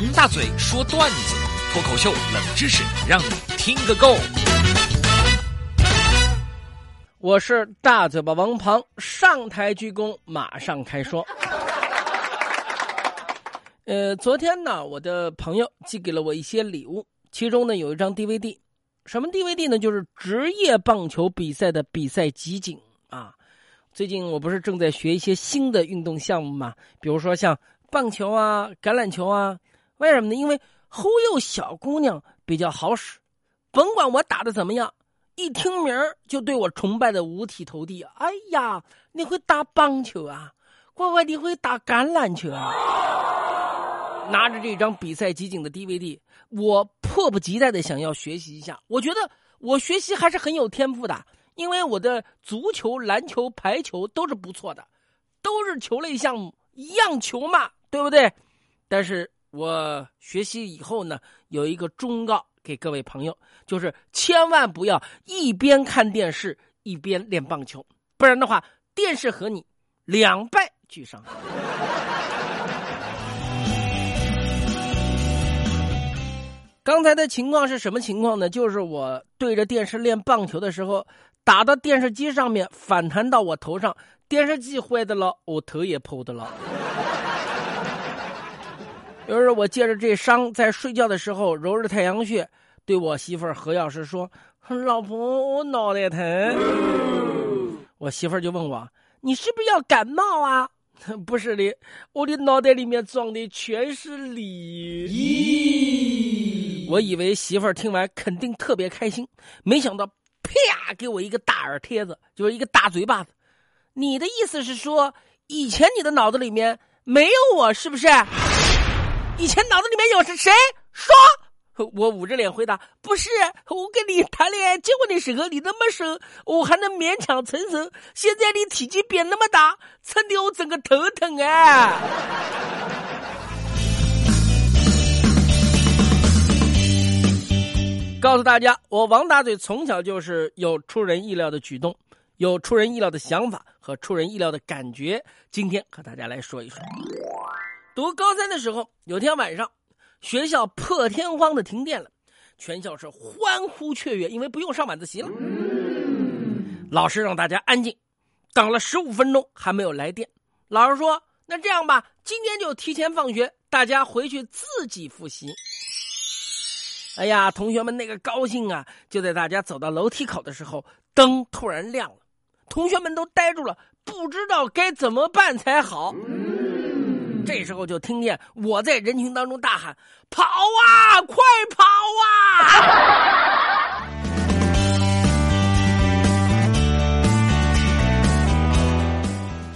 王大嘴说段子，脱口秀冷知识，让你听个够。我是大嘴巴王庞，上台鞠躬，马上开说。呃，昨天呢，我的朋友寄给了我一些礼物，其中呢有一张 DVD，什么 DVD 呢？就是职业棒球比赛的比赛集锦啊。最近我不是正在学一些新的运动项目嘛，比如说像棒球啊、橄榄球啊。为什么呢？因为忽悠小姑娘比较好使，甭管我打的怎么样，一听名就对我崇拜的五体投地。哎呀，你会打棒球啊？乖乖，你会打橄榄球啊？拿着这张比赛集锦的 DVD，我迫不及待的想要学习一下。我觉得我学习还是很有天赋的。因为我的足球、篮球、排球都是不错的，都是球类项目，一样球嘛，对不对？但是我学习以后呢，有一个忠告给各位朋友，就是千万不要一边看电视一边练棒球，不然的话，电视和你两败俱伤。刚才的情况是什么情况呢？就是我对着电视练棒球的时候。打到电视机上面，反弹到我头上，电视机坏的了，我头也破的了。于是，我借着这伤，在睡觉的时候揉着太阳穴，对我媳妇儿何药师说：“老婆，我脑袋疼。”我媳妇儿就问我：“你是不是要感冒啊？”“不是的，我的脑袋里面装的全是你。”咦，我以为媳妇儿听完肯定特别开心，没想到。啪！给我一个大耳贴子，就是一个大嘴巴子。你的意思是说，以前你的脑子里面没有我，是不是？以前脑子里面有是谁？说！我捂着脸回答：不是。我跟你谈恋爱结婚的时候，你那么瘦，我还能勉强承受。现在你体积变那么大，撑得我整个头疼啊！告诉大家，我王大嘴从小就是有出人意料的举动，有出人意料的想法和出人意料的感觉。今天和大家来说一说。读高三的时候，有天晚上，学校破天荒的停电了，全校是欢呼雀跃，因为不用上晚自习了。老师让大家安静，等了十五分钟还没有来电。老师说：“那这样吧，今天就提前放学，大家回去自己复习。”哎呀，同学们那个高兴啊！就在大家走到楼梯口的时候，灯突然亮了，同学们都呆住了，不知道该怎么办才好。这时候就听见我在人群当中大喊：“跑啊，快跑啊！”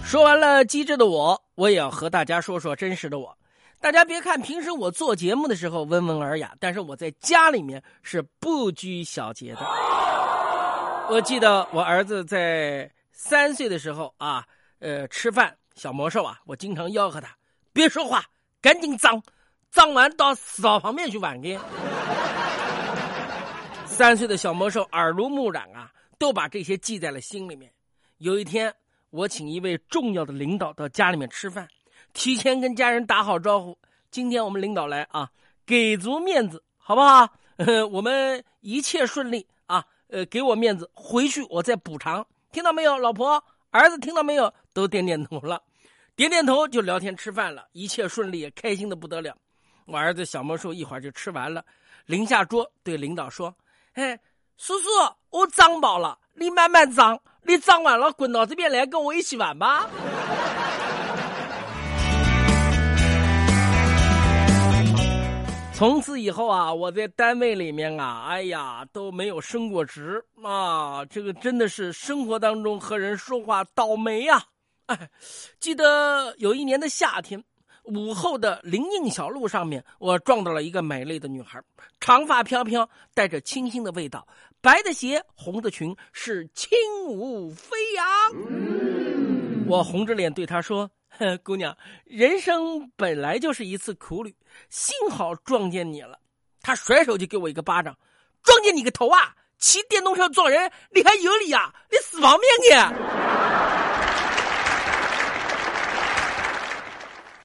说完了机智的我，我也要和大家说说真实的我。大家别看平时我做节目的时候温文尔雅，但是我在家里面是不拘小节的。我记得我儿子在三岁的时候啊，呃，吃饭小魔兽啊，我经常吆喝他别说话，赶紧脏，脏完到死灶旁边去玩去。三岁的小魔兽耳濡目染啊，都把这些记在了心里面。有一天，我请一位重要的领导到家里面吃饭。提前跟家人打好招呼，今天我们领导来啊，给足面子，好不好？我们一切顺利啊，呃，给我面子，回去我再补偿，听到没有？老婆、儿子听到没有？都点点头了，点点头就聊天吃饭了，一切顺利，开心的不得了。我儿子小魔兽一会儿就吃完了，临下桌对领导说：“哎，叔叔，我长饱了，你慢慢长，你长完了滚到这边来跟我一起玩吧。”从此以后啊，我在单位里面啊，哎呀都没有升过职啊，这个真的是生活当中和人说话倒霉呀！记得有一年的夏天，午后的林荫小路上面，我撞到了一个美丽的女孩，长发飘飘，带着清新的味道，白的鞋，红的裙，是轻舞飞扬。我红着脸对她说。姑娘，人生本来就是一次苦旅，幸好撞见你了。她甩手就给我一个巴掌，撞见你个头啊！骑电动车撞人，你还有理啊？你死亡面你！